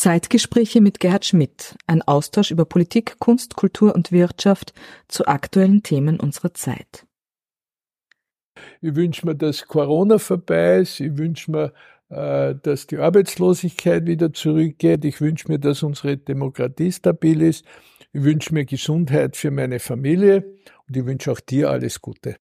Zeitgespräche mit Gerhard Schmidt, ein Austausch über Politik, Kunst, Kultur und Wirtschaft zu aktuellen Themen unserer Zeit. Ich wünsche mir, dass Corona vorbei ist. Ich wünsche mir, äh, dass die Arbeitslosigkeit wieder zurückgeht. Ich wünsche mir, dass unsere Demokratie stabil ist. Ich wünsche mir Gesundheit für meine Familie und ich wünsche auch dir alles Gute.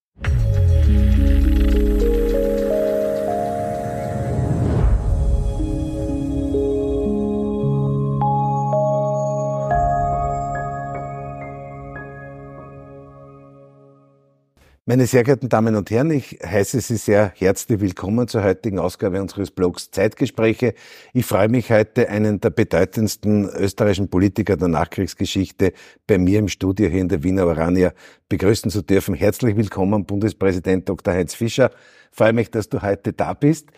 Meine sehr geehrten Damen und Herren, ich heiße Sie sehr herzlich willkommen zur heutigen Ausgabe unseres Blogs Zeitgespräche. Ich freue mich heute, einen der bedeutendsten österreichischen Politiker der Nachkriegsgeschichte bei mir im Studio hier in der Wiener Orania begrüßen zu dürfen. Herzlich willkommen, Bundespräsident Dr. Heinz Fischer. Ich freue mich, dass du heute da bist.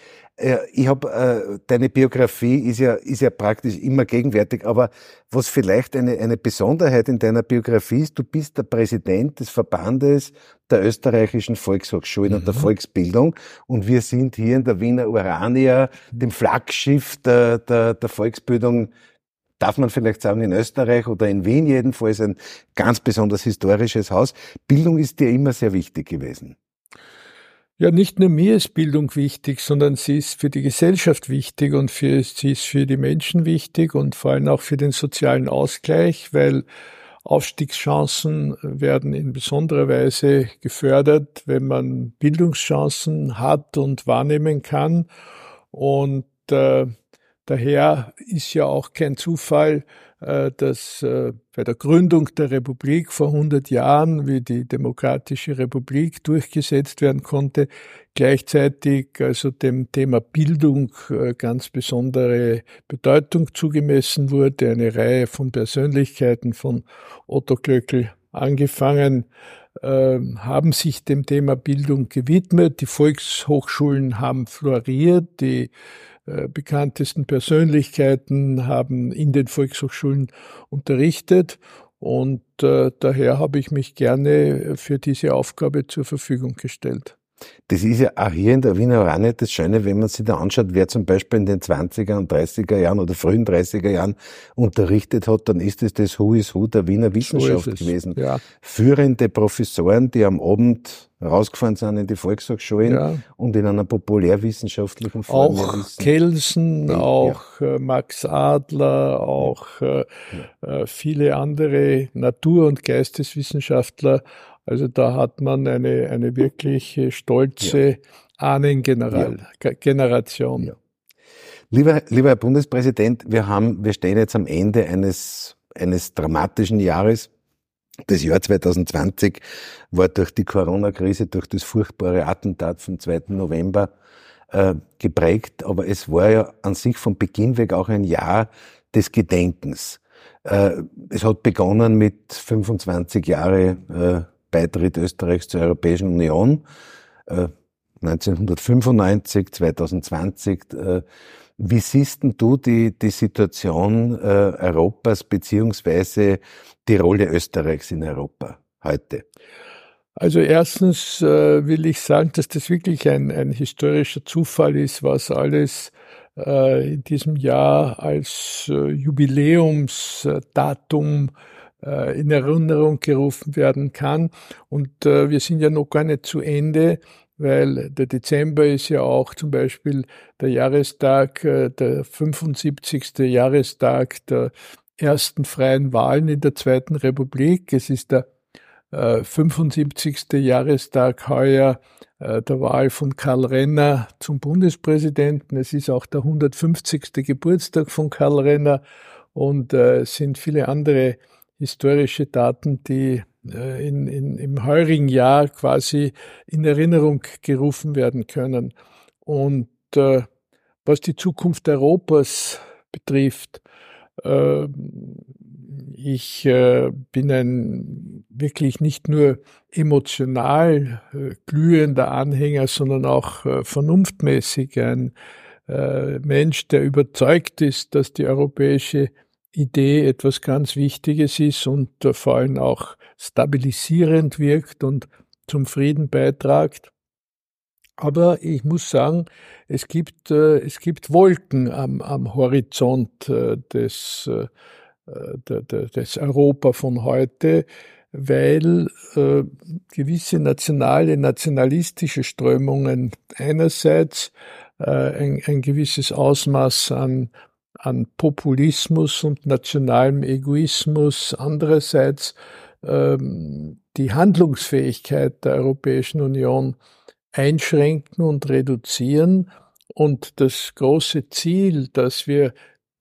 Äh, ich habe äh, deine Biografie ist ja ist ja praktisch immer gegenwärtig, aber was vielleicht eine eine Besonderheit in deiner Biografie ist, du bist der Präsident des Verbandes der österreichischen Volkshochschulen mhm. und der mhm. Volksbildung und wir sind hier in der Wiener Urania, dem Flaggschiff der der, der Volksbildung darf man vielleicht sagen, in Österreich oder in Wien jedenfalls ein ganz besonders historisches Haus. Bildung ist dir immer sehr wichtig gewesen. Ja, nicht nur mir ist Bildung wichtig, sondern sie ist für die Gesellschaft wichtig und für, sie ist für die Menschen wichtig und vor allem auch für den sozialen Ausgleich, weil Aufstiegschancen werden in besonderer Weise gefördert, wenn man Bildungschancen hat und wahrnehmen kann. Und äh, daher ist ja auch kein Zufall, dass äh, bei der Gründung der Republik vor 100 Jahren, wie die Demokratische Republik durchgesetzt werden konnte, gleichzeitig also dem Thema Bildung äh, ganz besondere Bedeutung zugemessen wurde. Eine Reihe von Persönlichkeiten von Otto Glöckl angefangen, ähm, haben sich dem Thema Bildung gewidmet. Die Volkshochschulen haben floriert, die äh, bekanntesten Persönlichkeiten haben in den Volkshochschulen unterrichtet und äh, daher habe ich mich gerne für diese Aufgabe zur Verfügung gestellt. Das ist ja auch hier in der Wiener Oranje das Schöne, wenn man sich da anschaut, wer zum Beispiel in den 20er und 30er Jahren oder frühen 30er Jahren unterrichtet hat, dann ist es das Who is Who der Wiener Wissenschaft so gewesen. Ja. Führende Professoren, die am Abend rausgefahren sind in die Volkshochschulen ja. und in einer populärwissenschaftlichen Form. Auch Kelsen, ja. auch äh, Max Adler, auch äh, äh, viele andere Natur- und Geisteswissenschaftler also da hat man eine, eine wirklich stolze ja. Ahnengeneration. Ja. Lieber, lieber Herr Bundespräsident, wir haben, wir stehen jetzt am Ende eines, eines dramatischen Jahres. Das Jahr 2020 war durch die Corona-Krise, durch das furchtbare Attentat vom 2. November äh, geprägt, aber es war ja an sich von Beginn weg auch ein Jahr des Gedenkens. Äh, es hat begonnen mit 25 Jahre äh, Beitritt Österreichs zur Europäischen Union, äh, 1995, 2020. Äh, wie siehst du die, die Situation äh, Europas beziehungsweise die Rolle Österreichs in Europa heute? Also erstens äh, will ich sagen, dass das wirklich ein, ein historischer Zufall ist, was alles äh, in diesem Jahr als äh, Jubiläumsdatum äh, in Erinnerung gerufen werden kann. Und äh, wir sind ja noch gar nicht zu Ende, weil der Dezember ist ja auch zum Beispiel der Jahrestag, äh, der 75. Jahrestag der ersten freien Wahlen in der Zweiten Republik. Es ist der 75. Jahrestag heuer der Wahl von Karl Renner zum Bundespräsidenten. Es ist auch der 150. Geburtstag von Karl Renner und es sind viele andere historische Daten, die äh, in, in, im heurigen Jahr quasi in Erinnerung gerufen werden können. Und äh, was die Zukunft Europas betrifft, äh, ich äh, bin ein wirklich nicht nur emotional äh, glühender Anhänger, sondern auch äh, vernunftmäßig ein Mensch, der überzeugt ist, dass die europäische Idee etwas ganz Wichtiges ist und äh, vor allem auch stabilisierend wirkt und zum Frieden beitragt. Aber ich muss sagen, es gibt, äh, es gibt Wolken am, am Horizont äh, des, des Europa von heute, weil gewisse nationale, nationalistische Strömungen einerseits ein, ein gewisses Ausmaß an, an Populismus und nationalem Egoismus, andererseits ähm, die Handlungsfähigkeit der Europäischen Union einschränken und reduzieren. Und das große Ziel, dass wir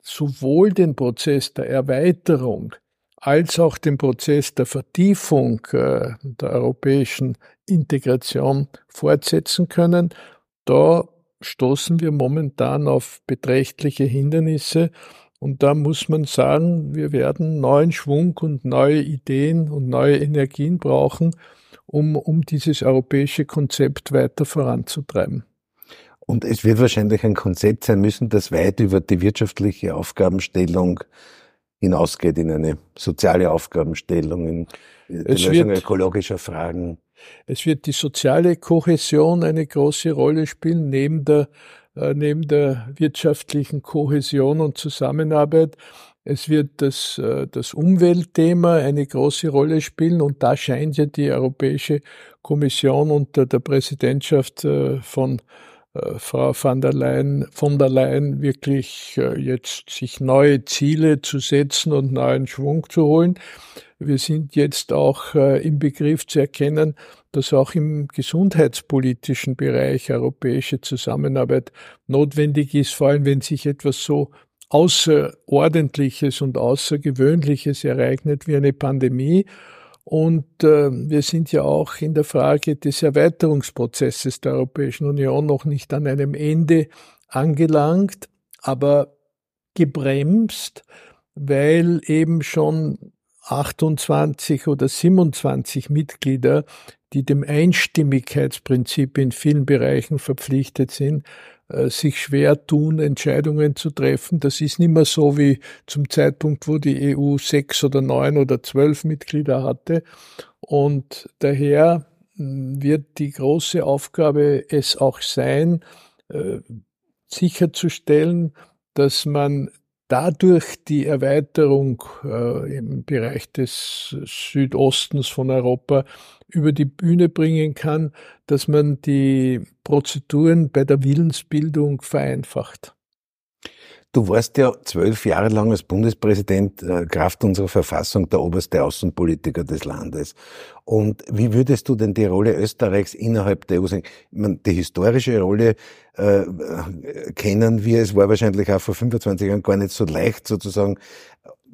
sowohl den Prozess der Erweiterung als auch den Prozess der Vertiefung äh, der europäischen Integration fortsetzen können, da stoßen wir momentan auf beträchtliche Hindernisse. Und da muss man sagen, wir werden neuen Schwung und neue Ideen und neue Energien brauchen, um, um dieses europäische Konzept weiter voranzutreiben. Und es wird wahrscheinlich ein Konzept sein müssen, das weit über die wirtschaftliche Aufgabenstellung hinausgeht, in eine soziale Aufgabenstellung, in die es Lösung ökologischer Fragen. Es wird die soziale Kohäsion eine große Rolle spielen, neben der, äh, neben der wirtschaftlichen Kohäsion und Zusammenarbeit. Es wird das, äh, das Umweltthema eine große Rolle spielen und da scheint ja die Europäische Kommission unter der Präsidentschaft äh, von Frau von der Leyen, von der Leyen wirklich jetzt sich neue Ziele zu setzen und neuen Schwung zu holen. Wir sind jetzt auch im Begriff zu erkennen, dass auch im gesundheitspolitischen Bereich europäische Zusammenarbeit notwendig ist, vor allem wenn sich etwas so Außerordentliches und Außergewöhnliches ereignet wie eine Pandemie. Und äh, wir sind ja auch in der Frage des Erweiterungsprozesses der Europäischen Union noch nicht an einem Ende angelangt, aber gebremst, weil eben schon 28 oder 27 Mitglieder, die dem Einstimmigkeitsprinzip in vielen Bereichen verpflichtet sind, sich schwer tun, Entscheidungen zu treffen. Das ist nicht mehr so wie zum Zeitpunkt, wo die EU sechs oder neun oder zwölf Mitglieder hatte. Und daher hm, wird die große Aufgabe es auch sein, äh, sicherzustellen, dass man dadurch die Erweiterung äh, im Bereich des Südostens von Europa über die Bühne bringen kann, dass man die Prozeduren bei der Willensbildung vereinfacht. Du warst ja zwölf Jahre lang als Bundespräsident äh, Kraft unserer Verfassung der oberste Außenpolitiker des Landes. Und wie würdest du denn die Rolle Österreichs innerhalb der EU sehen? Meine, die historische Rolle äh, kennen wir. Es war wahrscheinlich auch vor 25 Jahren gar nicht so leicht, sozusagen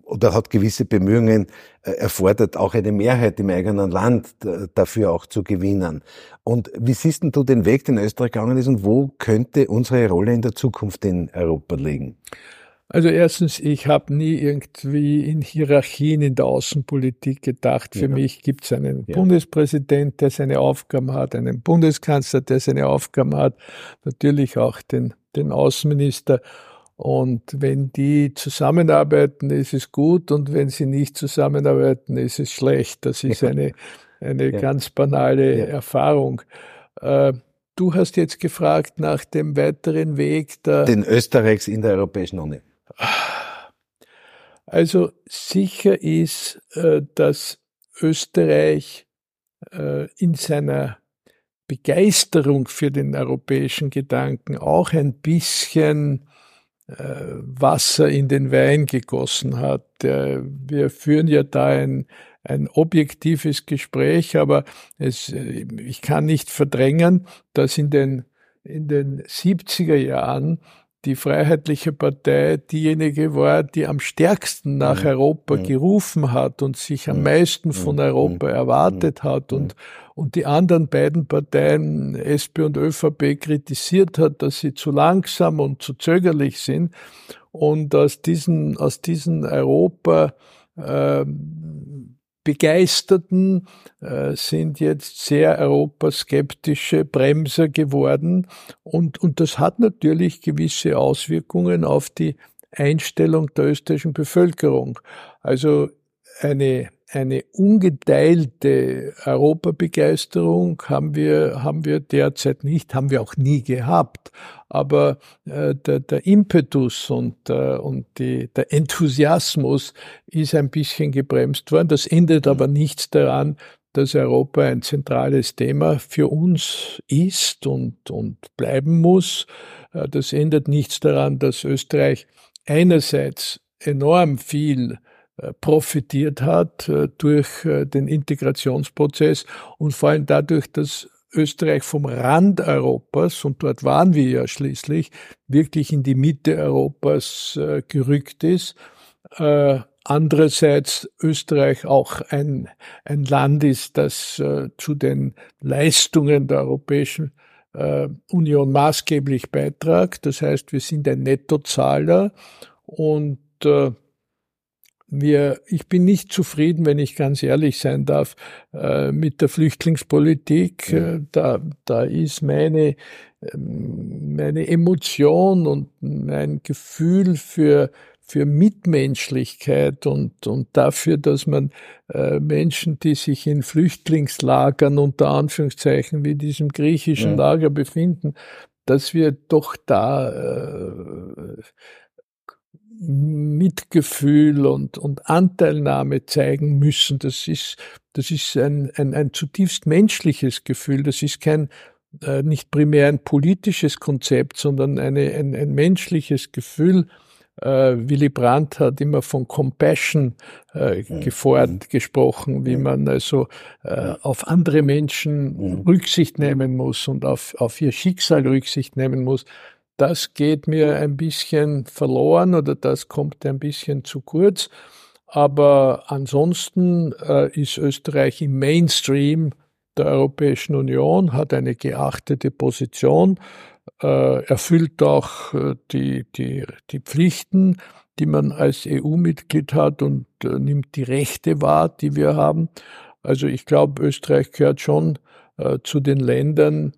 oder hat gewisse Bemühungen äh, erfordert, auch eine Mehrheit im eigenen Land dafür auch zu gewinnen. Und wie siehst du den Weg, den Österreich gegangen ist und wo könnte unsere Rolle in der Zukunft in Europa liegen? Also erstens, ich habe nie irgendwie in Hierarchien in der Außenpolitik gedacht. Für ja. mich gibt es einen ja. Bundespräsident, der seine Aufgaben hat, einen Bundeskanzler, der seine Aufgaben hat, natürlich auch den, den Außenminister. Und wenn die zusammenarbeiten, ist es gut und wenn sie nicht zusammenarbeiten, ist es schlecht. Das ist eine, eine ja. ganz banale ja. Erfahrung. Äh, du hast jetzt gefragt nach dem weiteren Weg der. Den Österreichs in der Europäischen Union. Also sicher ist, äh, dass Österreich äh, in seiner Begeisterung für den europäischen Gedanken auch ein bisschen Wasser in den Wein gegossen hat. Wir führen ja da ein, ein objektives Gespräch, aber es, äh, ich kann nicht verdrängen, dass in den, in den 70er Jahren die Freiheitliche Partei diejenige war, die am stärksten nach mhm. Europa mhm. gerufen hat und sich am mhm. meisten von Europa erwartet hat und, und die anderen beiden Parteien, SP und ÖVP, kritisiert hat, dass sie zu langsam und zu zögerlich sind. Und aus diesen, aus diesen Europa, äh, Begeisterten äh, sind jetzt sehr europaskeptische Bremser geworden und, und das hat natürlich gewisse Auswirkungen auf die Einstellung der österreichischen Bevölkerung. Also eine eine ungeteilte Europabegeisterung haben wir, haben wir derzeit nicht, haben wir auch nie gehabt. Aber äh, der, der Impetus und, äh, und die, der Enthusiasmus ist ein bisschen gebremst worden. Das ändert aber nichts daran, dass Europa ein zentrales Thema für uns ist und, und bleiben muss. Äh, das ändert nichts daran, dass Österreich einerseits enorm viel profitiert hat äh, durch äh, den Integrationsprozess und vor allem dadurch, dass Österreich vom Rand Europas, und dort waren wir ja schließlich, wirklich in die Mitte Europas gerückt ist. Andererseits Österreich auch ein, ein Land ist, das zu den Leistungen der Europäischen Union maßgeblich beitragt. Das heißt, wir sind ein Nettozahler und wir, ich bin nicht zufrieden, wenn ich ganz ehrlich sein darf, äh, mit der Flüchtlingspolitik. Ja. Äh, da, da ist meine, ähm, meine Emotion und mein Gefühl für, für Mitmenschlichkeit und, und dafür, dass man äh, Menschen, die sich in Flüchtlingslagern unter Anführungszeichen wie diesem griechischen ja. Lager befinden, dass wir doch da äh, Mitgefühl und, und Anteilnahme zeigen müssen. Das ist, das ist ein, ein, ein zutiefst menschliches Gefühl. Das ist kein, äh, nicht primär ein politisches Konzept, sondern eine, ein, ein menschliches Gefühl. Äh, Willy Brandt hat immer von Compassion äh, gefordert, gesprochen, wie man also äh, auf andere Menschen Rücksicht nehmen muss und auf, auf ihr Schicksal Rücksicht nehmen muss das geht mir ein bisschen verloren oder das kommt ein bisschen zu kurz. Aber ansonsten äh, ist Österreich im Mainstream der Europäischen Union, hat eine geachtete Position, äh, erfüllt auch äh, die, die, die Pflichten, die man als EU-Mitglied hat und äh, nimmt die Rechte wahr, die wir haben. Also ich glaube, Österreich gehört schon äh, zu den Ländern,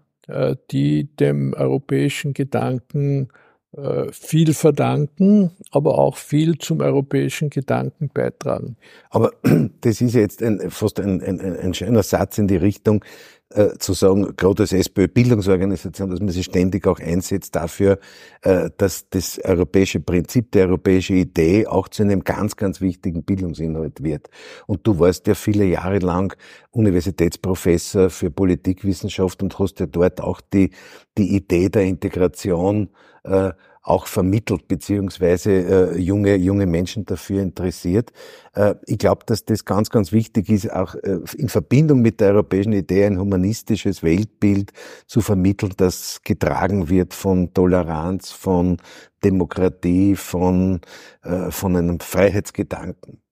die dem europäischen Gedanken äh, viel verdanken, aber auch viel zum europäischen Gedanken beitragen. Aber das ist jetzt ein, fast ein, ein, ein schöner Satz in die Richtung, äh, zu sagen, gerade als SPÖ-Bildungsorganisation, dass man sich ständig auch einsetzt dafür, äh, dass das europäische Prinzip, die europäische Idee auch zu einem ganz, ganz wichtigen Bildungsinhalt wird. Und du warst ja viele Jahre lang Universitätsprofessor für Politikwissenschaft und hast ja dort auch die, die Idee der Integration äh, auch vermittelt, beziehungsweise äh, junge, junge Menschen dafür interessiert. Äh, ich glaube, dass das ganz, ganz wichtig ist, auch äh, in Verbindung mit der europäischen Idee ein humanistisches Weltbild zu vermitteln, das getragen wird von Toleranz, von Demokratie, von, äh, von einem Freiheitsgedanken.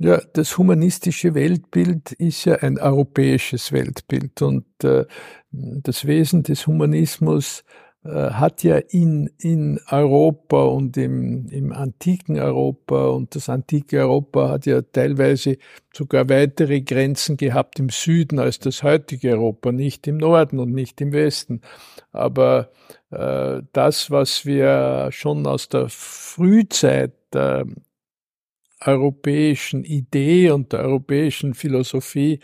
Ja, das humanistische Weltbild ist ja ein europäisches Weltbild und äh, das Wesen des Humanismus hat ja in, in Europa und im, im antiken Europa und das antike Europa hat ja teilweise sogar weitere Grenzen gehabt im Süden als das heutige Europa, nicht im Norden und nicht im Westen. Aber äh, das, was wir schon aus der Frühzeit der europäischen Idee und der europäischen Philosophie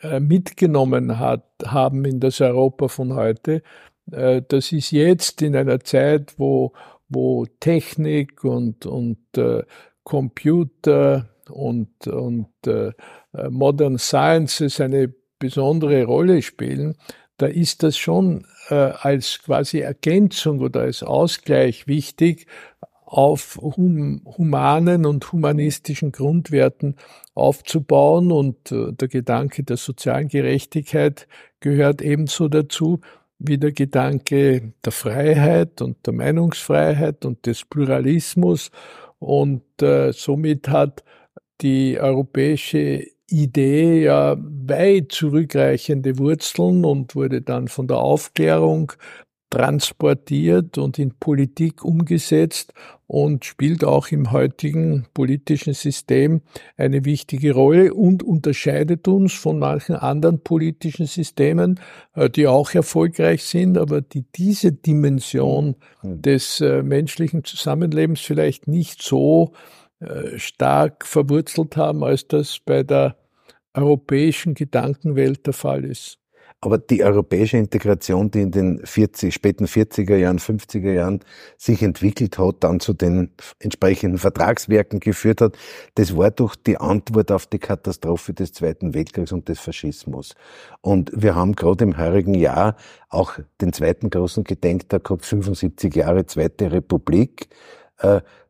äh, mitgenommen hat, haben in das Europa von heute, äh, das ist jetzt in einer Zeit, wo, wo Technik und, und äh, Computer und, und äh, Modern Sciences eine besondere Rolle spielen, da ist das schon äh, als quasi Ergänzung oder als Ausgleich wichtig, auf hum humanen und humanistischen Grundwerten aufzubauen. Und äh, der Gedanke der sozialen Gerechtigkeit gehört ebenso dazu wie der Gedanke der Freiheit und der Meinungsfreiheit und des Pluralismus. Und äh, somit hat die europäische Idee ja weit zurückreichende Wurzeln und wurde dann von der Aufklärung transportiert und in Politik umgesetzt und spielt auch im heutigen politischen System eine wichtige Rolle und unterscheidet uns von manchen anderen politischen Systemen, äh, die auch erfolgreich sind, aber die diese Dimension hm. des äh, menschlichen Zusammenlebens vielleicht nicht so äh, stark verwurzelt haben, als das bei der europäischen Gedankenwelt der Fall ist. Aber die europäische Integration, die in den 40, späten 40er Jahren, 50er Jahren sich entwickelt hat, dann zu den entsprechenden Vertragswerken geführt hat, das war doch die Antwort auf die Katastrophe des Zweiten Weltkriegs und des Faschismus. Und wir haben gerade im heurigen Jahr auch den zweiten großen Gedenktag gehabt, 75 Jahre Zweite Republik.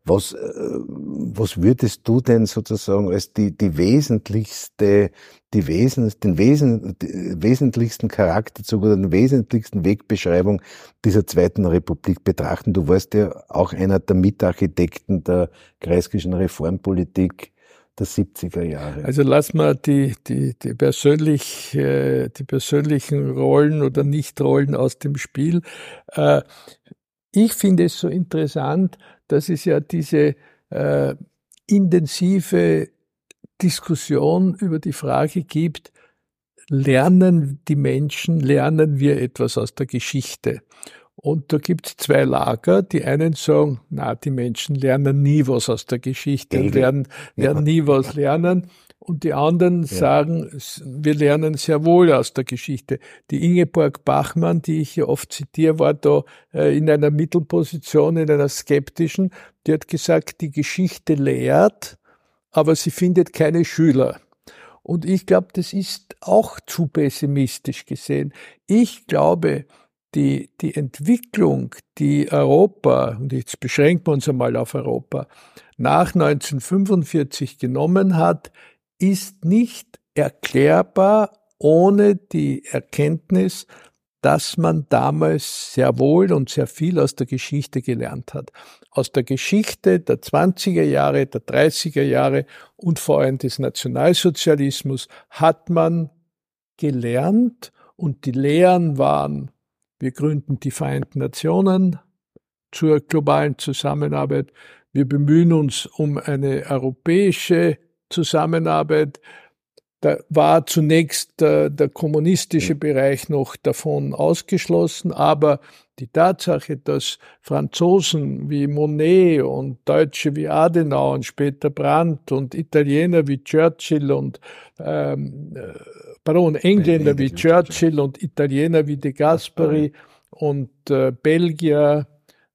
Äh, was, äh, was würdest du denn sozusagen als die, die wesentlichste, die Wesen, den Wesen, wesentlichsten Charakterzug oder den wesentlichsten Wegbeschreibung dieser Zweiten Republik betrachten? Du warst ja auch einer der Mitarchitekten der kreiskischen Reformpolitik der 70er Jahre. Also lass mal die, die, die, persönlich, äh, die persönlichen Rollen oder Nichtrollen aus dem Spiel. Ich finde es so interessant, dass es ja diese äh, intensive Diskussion über die Frage gibt, lernen die Menschen, lernen wir etwas aus der Geschichte? Und da gibt es zwei Lager. Die einen sagen, na, die Menschen lernen nie was aus der Geschichte werden, werden nie was lernen. Und die anderen ja. sagen, wir lernen sehr wohl aus der Geschichte. Die Ingeborg Bachmann, die ich hier oft zitiere, war da äh, in einer Mittelposition, in einer skeptischen. Die hat gesagt, die Geschichte lehrt, aber sie findet keine Schüler. Und ich glaube, das ist auch zu pessimistisch gesehen. Ich glaube, die, die Entwicklung, die Europa, und jetzt beschränken wir uns einmal auf Europa, nach 1945 genommen hat, ist nicht erklärbar ohne die Erkenntnis, dass man damals sehr wohl und sehr viel aus der Geschichte gelernt hat. Aus der Geschichte der 20er Jahre, der 30er Jahre und vor allem des Nationalsozialismus hat man gelernt und die Lehren waren, wir gründen die Vereinten Nationen zur globalen Zusammenarbeit, wir bemühen uns um eine europäische Zusammenarbeit. Da war zunächst der, der kommunistische Bereich noch davon ausgeschlossen, aber die Tatsache, dass Franzosen wie Monet und Deutsche wie Adenauer und später Brandt und Italiener wie Churchill und ähm, äh, pardon, Engländer wie Churchill und Italiener wie De Gasperi und äh, Belgier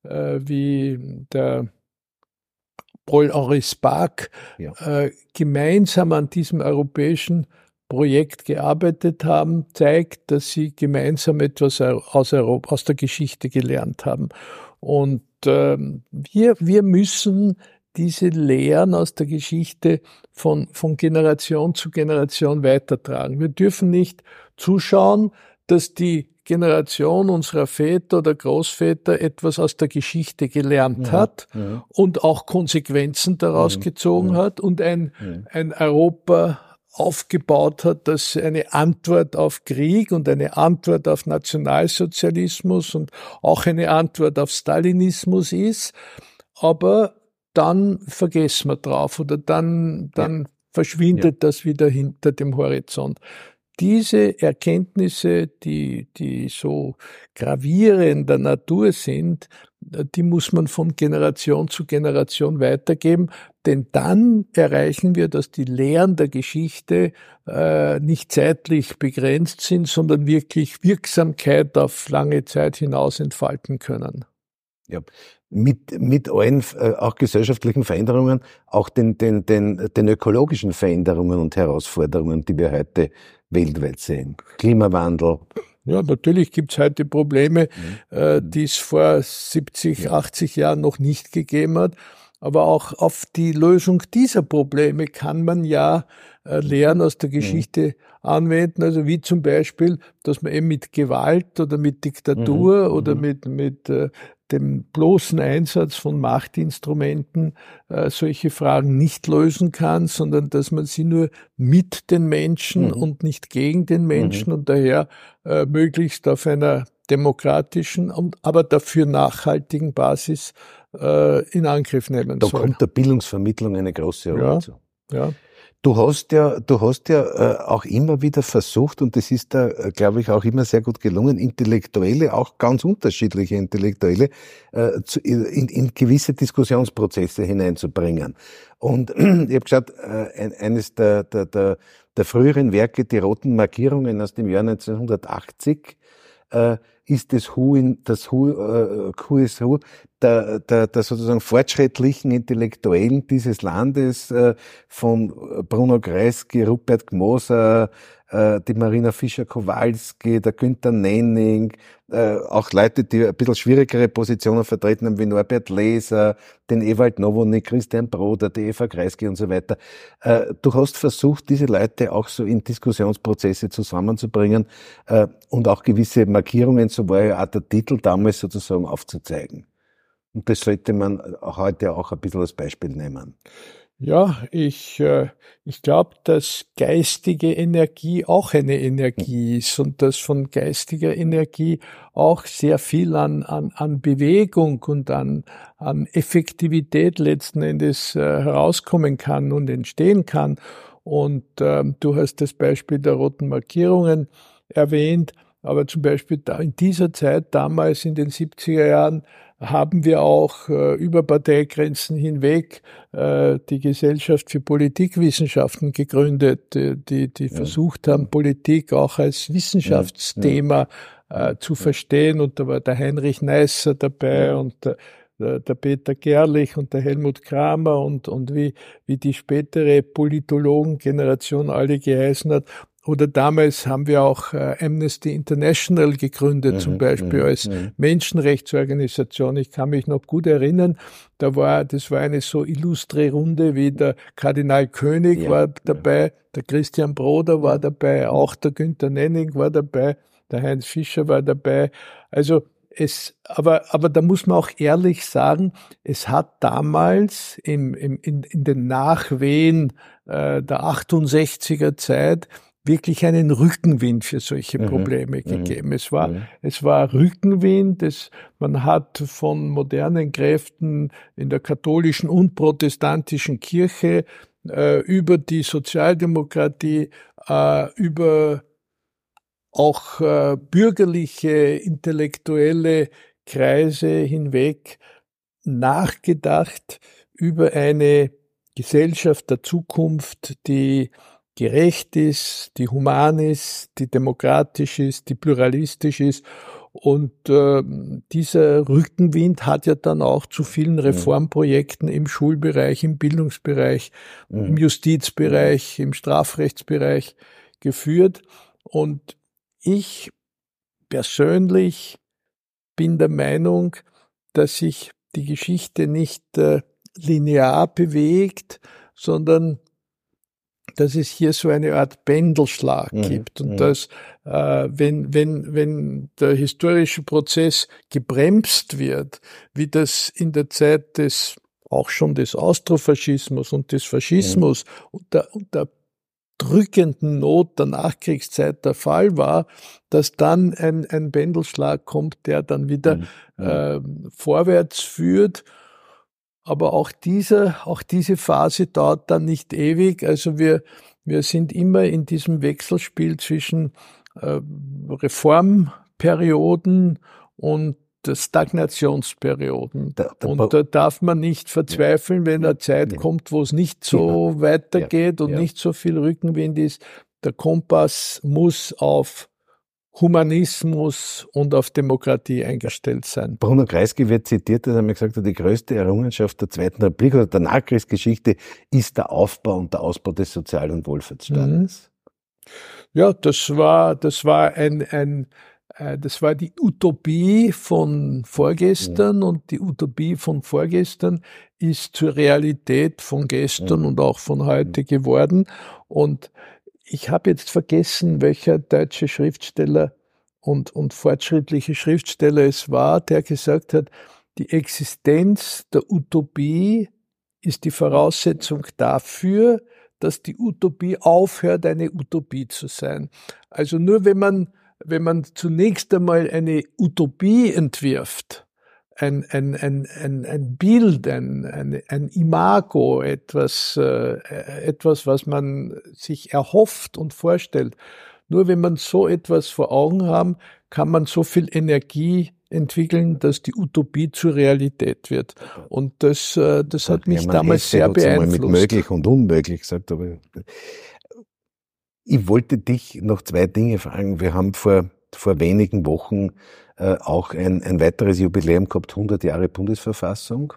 äh, wie der Paul-Henri Spark ja. äh, gemeinsam an diesem europäischen Projekt gearbeitet haben, zeigt, dass sie gemeinsam etwas aus, Europa, aus der Geschichte gelernt haben. Und äh, wir, wir müssen diese Lehren aus der Geschichte von, von Generation zu Generation weitertragen. Wir dürfen nicht zuschauen, dass die Generation unserer Väter oder Großväter etwas aus der Geschichte gelernt ja, hat ja. und auch Konsequenzen daraus ja, gezogen hat und ein, ein Europa aufgebaut hat, das eine Antwort auf Krieg und eine Antwort auf Nationalsozialismus und auch eine Antwort auf Stalinismus ist. Aber dann vergessen wir drauf oder dann, dann verschwindet das wieder hinter dem Horizont diese Erkenntnisse, die, die so gravierender Natur sind, die muss man von Generation zu Generation weitergeben, denn dann erreichen wir, dass die Lehren der Geschichte äh, nicht zeitlich begrenzt sind, sondern wirklich Wirksamkeit auf lange Zeit hinaus entfalten können. Ja, mit, mit allen äh, auch gesellschaftlichen Veränderungen, auch den, den, den, den ökologischen Veränderungen und Herausforderungen, die wir heute weltweit sehen. Klimawandel. Ja, natürlich gibt's heute Probleme, mhm. äh, die es vor 70, ja. 80 Jahren noch nicht gegeben hat. Aber auch auf die Lösung dieser Probleme kann man ja äh, Lehren aus der Geschichte mhm. anwenden. Also wie zum Beispiel, dass man eben mit Gewalt oder mit Diktatur mhm. oder mhm. mit, mit äh, dem bloßen Einsatz von Machtinstrumenten äh, solche Fragen nicht lösen kann, sondern dass man sie nur mit den Menschen mhm. und nicht gegen den Menschen mhm. und daher äh, möglichst auf einer demokratischen und aber dafür nachhaltigen Basis äh, in Angriff nehmen da soll. Da kommt der Bildungsvermittlung eine große Rolle ja. zu. Ja. Du hast ja, du hast ja äh, auch immer wieder versucht, und das ist da, äh, glaube ich, auch immer sehr gut gelungen, Intellektuelle, auch ganz unterschiedliche Intellektuelle, äh, zu, in, in gewisse Diskussionsprozesse hineinzubringen. Und ich habe geschaut, äh, eines der, der, der, der früheren Werke, die roten Markierungen aus dem Jahr 1980, äh, ist das in, das Hu, äh, Hu ist Hu der, der, der sozusagen fortschrittlichen Intellektuellen dieses Landes, äh, von Bruno Kreisky, Rupert Gmoser, äh, die Marina Fischer-Kowalski, der Günther Nenning, äh, auch Leute, die ein bisschen schwierigere Positionen vertreten haben, wie Norbert Leser, den Ewald Nowotny, Christian Broder, die Eva Kreisky und so weiter. Äh, du hast versucht, diese Leute auch so in Diskussionsprozesse zusammenzubringen äh, und auch gewisse Markierungen, so war ja auch der Titel damals sozusagen aufzuzeigen. Und das sollte man heute auch ein bisschen als Beispiel nehmen. Ja, ich, äh, ich glaube, dass geistige Energie auch eine Energie ist und dass von geistiger Energie auch sehr viel an, an, an Bewegung und an, an Effektivität letzten Endes äh, herauskommen kann und entstehen kann. Und äh, du hast das Beispiel der roten Markierungen erwähnt, aber zum Beispiel in dieser Zeit, damals in den 70er Jahren, haben wir auch äh, über Parteigrenzen hinweg äh, die Gesellschaft für Politikwissenschaften gegründet, die, die ja. versucht haben, Politik auch als Wissenschaftsthema ja. äh, zu verstehen. Und da war der Heinrich Neisser dabei und der, der Peter Gerlich und der Helmut Kramer und, und wie, wie die spätere Politologengeneration alle geheißen hat. Oder damals haben wir auch äh, Amnesty International gegründet, mhm, zum Beispiel mhm, als mhm. Menschenrechtsorganisation. Ich kann mich noch gut erinnern, da war, das war eine so illustre Runde wie der Kardinal König ja, war dabei, der Christian Broder war dabei, auch der Günther Nenning war dabei, der Heinz Fischer war dabei. Also es, aber, aber da muss man auch ehrlich sagen, es hat damals im, im, in, in den Nachwehen äh, der 68er Zeit wirklich einen Rückenwind für solche mhm. Probleme mhm. gegeben. Es war, mhm. es war Rückenwind. Es, man hat von modernen Kräften in der katholischen und protestantischen Kirche äh, über die Sozialdemokratie, äh, über auch äh, bürgerliche, intellektuelle Kreise hinweg nachgedacht über eine Gesellschaft der Zukunft, die gerecht ist, die human ist, die demokratisch ist, die pluralistisch ist. Und äh, dieser Rückenwind hat ja dann auch zu vielen mhm. Reformprojekten im Schulbereich, im Bildungsbereich, mhm. im Justizbereich, im Strafrechtsbereich geführt. Und ich persönlich bin der Meinung, dass sich die Geschichte nicht äh, linear bewegt, sondern dass es hier so eine Art Pendelschlag mhm. gibt und mhm. dass äh, wenn, wenn, wenn der historische Prozess gebremst wird, wie das in der Zeit des auch schon des Austrofaschismus und des Faschismus mhm. und, der, und der drückenden Not der Nachkriegszeit der Fall war, dass dann ein, ein Pendelschlag kommt, der dann wieder mhm. äh, vorwärts führt aber auch diese, auch diese Phase dauert dann nicht ewig. Also wir, wir sind immer in diesem Wechselspiel zwischen äh, Reformperioden und Stagnationsperioden. Da, da, und da darf man nicht verzweifeln, wenn eine Zeit ja. kommt, wo es nicht so genau. weitergeht ja. und ja. nicht so viel Rückenwind ist. Der Kompass muss auf Humanismus und auf Demokratie eingestellt sein. Bruno Kreisky wird zitiert, dass er mir gesagt hat, die größte Errungenschaft der Zweiten Republik oder der Nachkriegsgeschichte ist der Aufbau und der Ausbau des Sozial- und Wohlfahrtsstaates. Mhm. Ja, das war, das war ein, ein, äh, das war die Utopie von vorgestern mhm. und die Utopie von vorgestern ist zur Realität von gestern mhm. und auch von heute geworden. Und ich habe jetzt vergessen, welcher deutsche Schriftsteller und, und fortschrittliche Schriftsteller es war, der gesagt hat, die Existenz der Utopie ist die Voraussetzung dafür, dass die Utopie aufhört, eine Utopie zu sein. Also nur wenn man, wenn man zunächst einmal eine Utopie entwirft, ein, ein, ein, ein, ein Bild, ein, ein, ein Imago, etwas, äh, etwas, was man sich erhofft und vorstellt. Nur wenn man so etwas vor Augen haben, kann man so viel Energie entwickeln, dass die Utopie zur Realität wird. Und das, äh, das hat mich ja, damals sehr beeinflusst. Mit möglich und unmöglich gesagt, aber ich wollte dich noch zwei Dinge fragen. Wir haben vor, vor wenigen Wochen äh, auch ein, ein weiteres Jubiläum gehabt, 100 Jahre Bundesverfassung.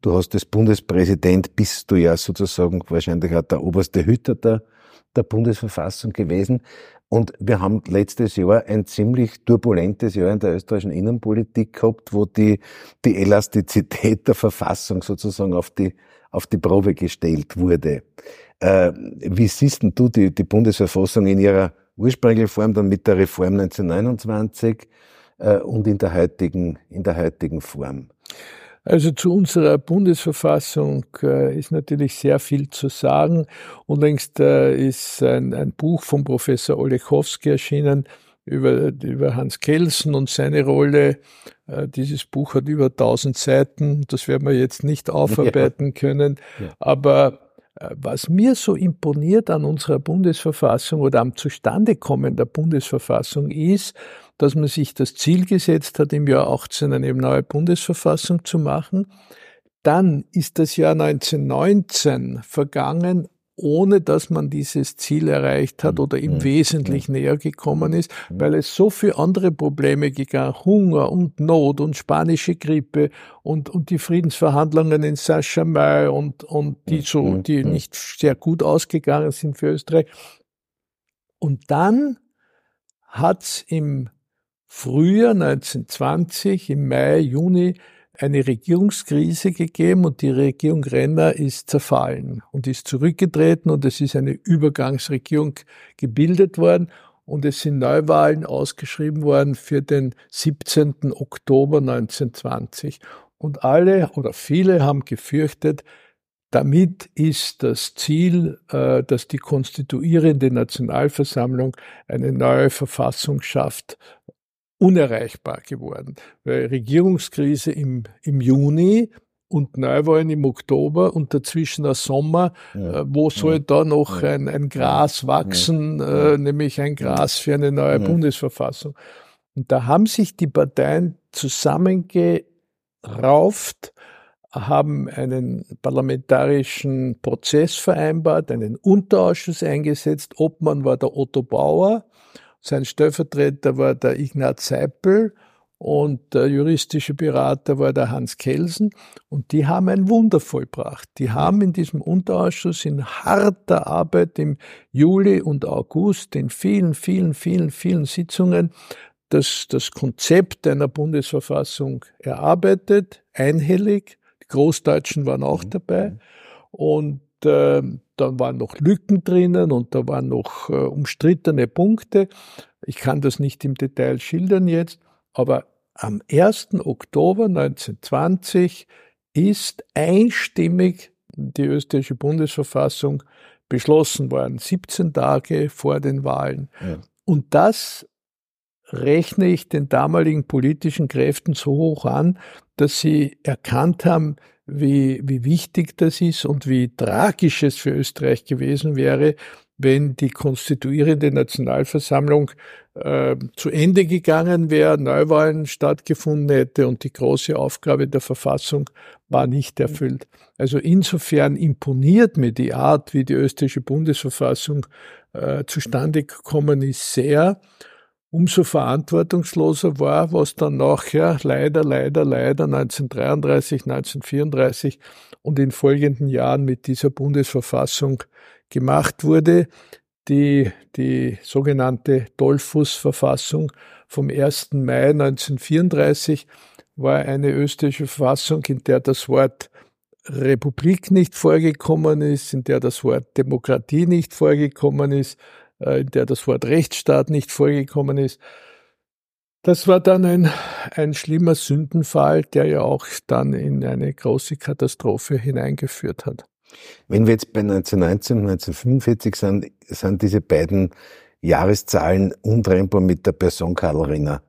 Du hast als Bundespräsident, bist du ja sozusagen wahrscheinlich auch der oberste Hüter der, der Bundesverfassung gewesen. Und wir haben letztes Jahr ein ziemlich turbulentes Jahr in der österreichischen Innenpolitik gehabt, wo die, die Elastizität der Verfassung sozusagen auf die, auf die Probe gestellt wurde. Äh, wie siehst denn du die, die Bundesverfassung in ihrer ursprünglichen Form, dann mit der Reform 1929 äh, und in der heutigen, in der heutigen Form? Also zu unserer Bundesverfassung äh, ist natürlich sehr viel zu sagen. Unlängst äh, ist ein, ein Buch von Professor Olechowski erschienen über, über Hans Kelsen und seine Rolle. Äh, dieses Buch hat über 1000 Seiten. Das werden wir jetzt nicht aufarbeiten ja. können. Ja. Aber was mir so imponiert an unserer Bundesverfassung oder am Zustandekommen der Bundesverfassung ist, dass man sich das Ziel gesetzt hat, im Jahr 18 eine neue Bundesverfassung zu machen. Dann ist das Jahr 1919 vergangen, ohne dass man dieses Ziel erreicht hat oder im Wesentlichen näher gekommen ist, weil es so viele andere Probleme gegangen, Hunger und Not und spanische Grippe und, und die Friedensverhandlungen in Saint-Germain und, und die so, die nicht sehr gut ausgegangen sind für Österreich. Und dann hat's im Frühjahr 1920, im Mai, Juni, eine Regierungskrise gegeben und die Regierung Renner ist zerfallen und ist zurückgetreten und es ist eine Übergangsregierung gebildet worden und es sind Neuwahlen ausgeschrieben worden für den 17. Oktober 1920. Und alle oder viele haben gefürchtet, damit ist das Ziel, äh, dass die konstituierende Nationalversammlung eine neue Verfassung schafft, unerreichbar geworden. Weil Regierungskrise im, im Juni und Neuwahlen im Oktober und dazwischen der Sommer, ja. äh, wo soll ja. da noch ein, ein Gras wachsen, ja. äh, nämlich ein Gras für eine neue Bundesverfassung. Und da haben sich die Parteien zusammengerauft, haben einen parlamentarischen Prozess vereinbart, einen Unterausschuss eingesetzt. Obmann war der Otto Bauer, sein Stellvertreter war der Ignaz Seipel und der juristische Berater war der Hans Kelsen und die haben ein Wunder vollbracht. Die haben in diesem Unterausschuss in harter Arbeit im Juli und August in vielen, vielen, vielen, vielen Sitzungen das, das Konzept einer Bundesverfassung erarbeitet, einhellig. Die Großdeutschen waren auch mhm. dabei und äh, da waren noch Lücken drinnen und da waren noch äh, umstrittene Punkte. Ich kann das nicht im Detail schildern jetzt, aber am 1. Oktober 1920 ist einstimmig die österreichische Bundesverfassung beschlossen worden, 17 Tage vor den Wahlen. Ja. Und das rechne ich den damaligen politischen Kräften so hoch an, dass sie erkannt haben, wie, wie wichtig das ist und wie tragisch es für Österreich gewesen wäre, wenn die konstituierende Nationalversammlung äh, zu Ende gegangen wäre, Neuwahlen stattgefunden hätte und die große Aufgabe der Verfassung war nicht erfüllt. Also insofern imponiert mir die Art, wie die österreichische Bundesverfassung äh, zustande gekommen ist, sehr umso verantwortungsloser war, was dann nachher leider, leider, leider 1933, 1934 und in folgenden Jahren mit dieser Bundesverfassung gemacht wurde. Die, die sogenannte Dollfuß-Verfassung vom 1. Mai 1934 war eine österreichische Verfassung, in der das Wort Republik nicht vorgekommen ist, in der das Wort Demokratie nicht vorgekommen ist, in der das Wort Rechtsstaat nicht vorgekommen ist. Das war dann ein, ein schlimmer Sündenfall, der ja auch dann in eine große Katastrophe hineingeführt hat. Wenn wir jetzt bei 1919 und 1945 sind, sind diese beiden Jahreszahlen untrennbar mit der Person Karl Renner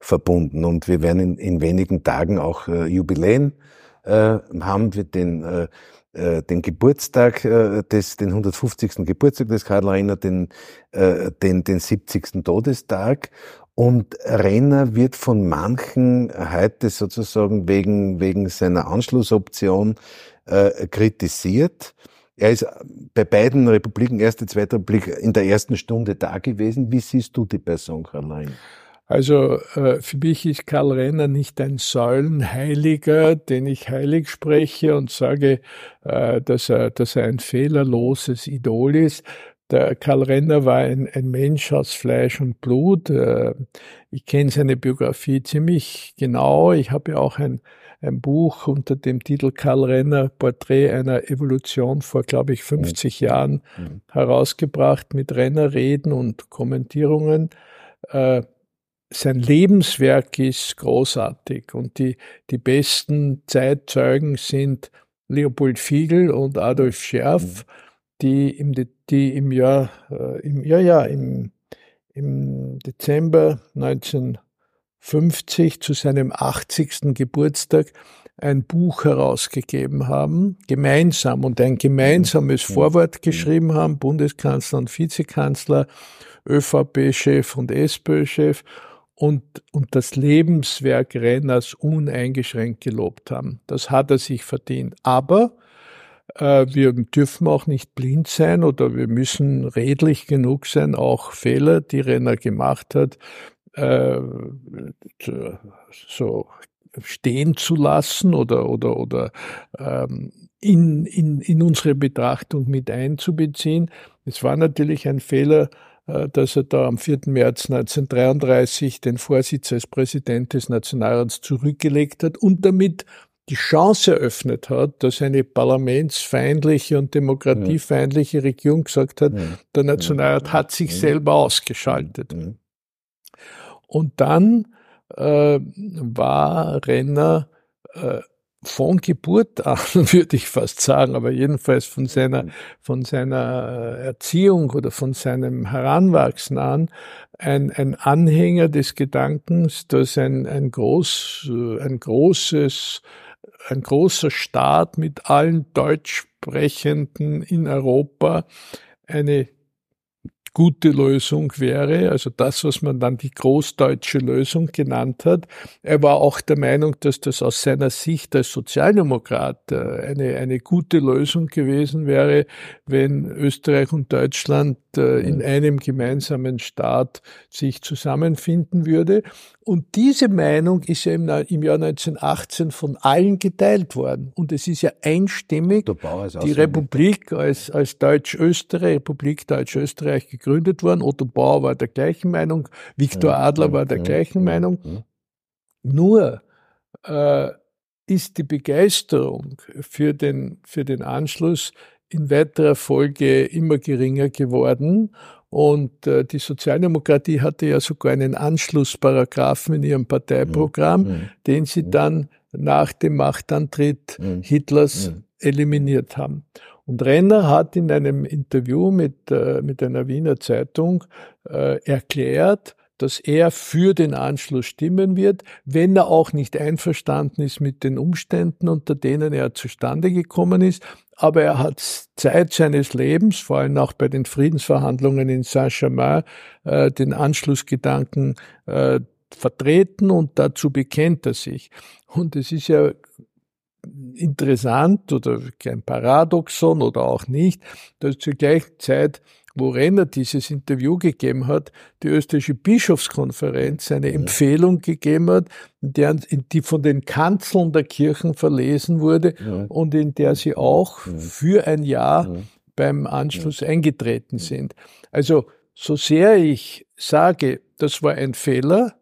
verbunden. Und wir werden in, in wenigen Tagen auch äh, Jubiläen äh, haben. Wir den, äh, äh den Geburtstag äh, des, den 150. Geburtstag des Karl Renner, den, äh, den, den 70. Todestag. Und Renner wird von manchen heute sozusagen wegen, wegen seiner Anschlussoption äh, kritisiert. Er ist bei beiden Republiken, erste, zweite Republik, in der ersten Stunde da gewesen. Wie siehst du die Person, Karl Renner? Also äh, für mich ist Karl Renner nicht ein Säulenheiliger, den ich heilig spreche und sage, äh, dass, er, dass er ein fehlerloses Idol ist. Der Karl Renner war ein, ein Mensch aus Fleisch und Blut. Äh, ich kenne seine Biografie ziemlich genau. Ich habe ja auch ein, ein Buch unter dem Titel Karl Renner, Porträt einer Evolution vor, glaube ich, 50 mhm. Jahren mhm. herausgebracht mit Rennerreden und Kommentierungen sein Lebenswerk ist großartig und die, die besten Zeitzeugen sind Leopold Fiegel und Adolf Scherf, mhm. die im, die im Jahr, äh, im, ja, ja, im, im Dezember 1950 zu seinem 80. Geburtstag ein Buch herausgegeben haben, gemeinsam und ein gemeinsames mhm. Vorwort geschrieben haben, Bundeskanzler und Vizekanzler, ÖVP-Chef und SPÖ-Chef und, und das Lebenswerk Renners uneingeschränkt gelobt haben. Das hat er sich verdient. Aber äh, wir dürfen auch nicht blind sein oder wir müssen redlich genug sein, auch Fehler, die Renner gemacht hat, äh, so stehen zu lassen oder, oder, oder ähm, in, in, in unsere Betrachtung mit einzubeziehen. Es war natürlich ein Fehler, dass er da am 4. März 1933 den Vorsitz als Präsident des Nationalrats zurückgelegt hat und damit die Chance eröffnet hat, dass eine parlamentsfeindliche und demokratiefeindliche Regierung gesagt hat, der Nationalrat hat sich selber ausgeschaltet. Und dann äh, war Renner äh, von Geburt an, würde ich fast sagen, aber jedenfalls von seiner, von seiner Erziehung oder von seinem Heranwachsen an, ein, ein Anhänger des Gedankens, dass ein, ein, groß, ein großes, ein großer Staat mit allen Deutschsprechenden in Europa eine gute Lösung wäre, also das, was man dann die großdeutsche Lösung genannt hat. Er war auch der Meinung, dass das aus seiner Sicht als Sozialdemokrat äh, eine, eine gute Lösung gewesen wäre, wenn Österreich und Deutschland äh, in einem gemeinsamen Staat sich zusammenfinden würde. Und diese Meinung ist ja im, im, Jahr 1918 von allen geteilt worden. Und es ist ja einstimmig die Republik als, als Deutsch-Österreich, Republik Deutsch-Österreich gegründet worden. Otto Bauer war der gleichen Meinung, Viktor ja, Adler war der ja, gleichen ja, Meinung. Nur äh, ist die Begeisterung für den, für den Anschluss in weiterer Folge immer geringer geworden und äh, die Sozialdemokratie hatte ja sogar einen Anschlussparagraphen in ihrem Parteiprogramm, mhm. mhm. den sie mhm. dann nach dem Machtantritt mhm. Hitlers mhm. eliminiert haben. Und Renner hat in einem Interview mit, äh, mit einer Wiener Zeitung äh, erklärt, dass er für den Anschluss stimmen wird, wenn er auch nicht einverstanden ist mit den Umständen, unter denen er zustande gekommen ist. Aber er hat Zeit seines Lebens, vor allem auch bei den Friedensverhandlungen in Saint-Germain, äh, den Anschlussgedanken äh, vertreten und dazu bekennt er sich. Und es ist ja interessant oder kein Paradoxon oder auch nicht, dass zur gleichen Zeit wo Renner dieses Interview gegeben hat, die österreichische Bischofskonferenz eine ja. Empfehlung gegeben hat, in der, in die von den Kanzeln der Kirchen verlesen wurde ja. und in der sie auch ja. für ein Jahr beim Anschluss eingetreten sind. Also, so sehr ich sage, das war ein Fehler,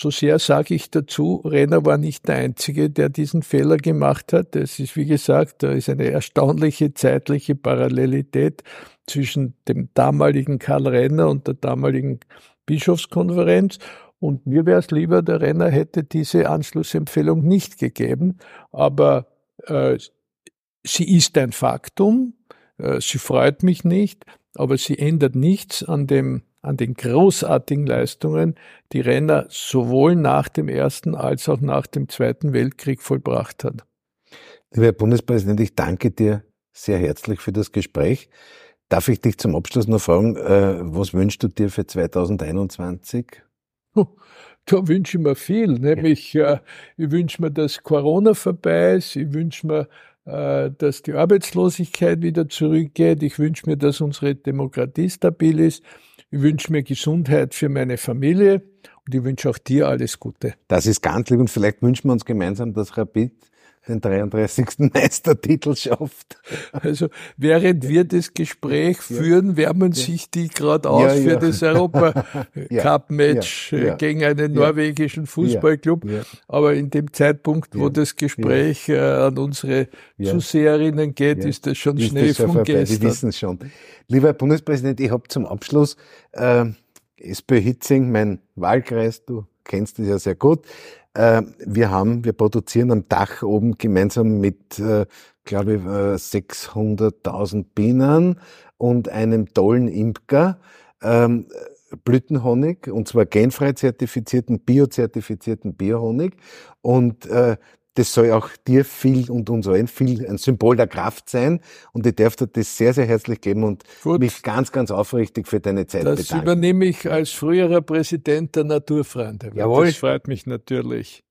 so sehr sage ich dazu, Renner war nicht der Einzige, der diesen Fehler gemacht hat. Es ist, wie gesagt, da ist eine erstaunliche zeitliche Parallelität zwischen dem damaligen Karl Renner und der damaligen Bischofskonferenz. Und mir wäre es lieber, der Renner hätte diese Anschlussempfehlung nicht gegeben. Aber äh, sie ist ein Faktum. Äh, sie freut mich nicht, aber sie ändert nichts an dem an den großartigen Leistungen, die Renner sowohl nach dem Ersten als auch nach dem Zweiten Weltkrieg vollbracht hat. Lieber Herr Bundespräsident, ich danke dir sehr herzlich für das Gespräch. Darf ich dich zum Abschluss noch fragen, äh, was wünschst du dir für 2021? Da wünsche ich mir viel, nämlich äh, ich wünsche mir, dass Corona vorbei ist, ich wünsche mir, äh, dass die Arbeitslosigkeit wieder zurückgeht, ich wünsche mir, dass unsere Demokratie stabil ist, ich wünsche mir Gesundheit für meine Familie und ich wünsche auch dir alles Gute. Das ist ganz lieb und vielleicht wünschen wir uns gemeinsam, dass Rapid den 33. Meistertitel schafft. Also während wir das Gespräch führen, wärmen sich die gerade aus ja, ja. für das Europa-Cup-Match gegen einen norwegischen Fußballclub. Aber in dem Zeitpunkt, wo das Gespräch äh, an unsere Zuseherinnen geht, ist das schon ist Schnee das von gestern. Die wissen es schon. Lieber Herr Bundespräsident, ich habe zum Abschluss äh, SPÖ-Hitzing, mein Wahlkreis, du kennst es ja sehr gut. Äh, wir haben, wir produzieren am Dach oben gemeinsam mit, äh, glaube ich, 600.000 äh, Bienen und einem tollen Imker ähm, Blütenhonig, und zwar genfrei zertifizierten, biozertifizierten Biohonig. Und das soll auch dir viel und uns allen viel ein Symbol der Kraft sein. Und ich darf dir das sehr, sehr herzlich geben und Gut. mich ganz, ganz aufrichtig für deine Zeit das bedanken. Das übernehme ich als früherer Präsident der Naturfreunde. Jawohl. Das freut mich natürlich.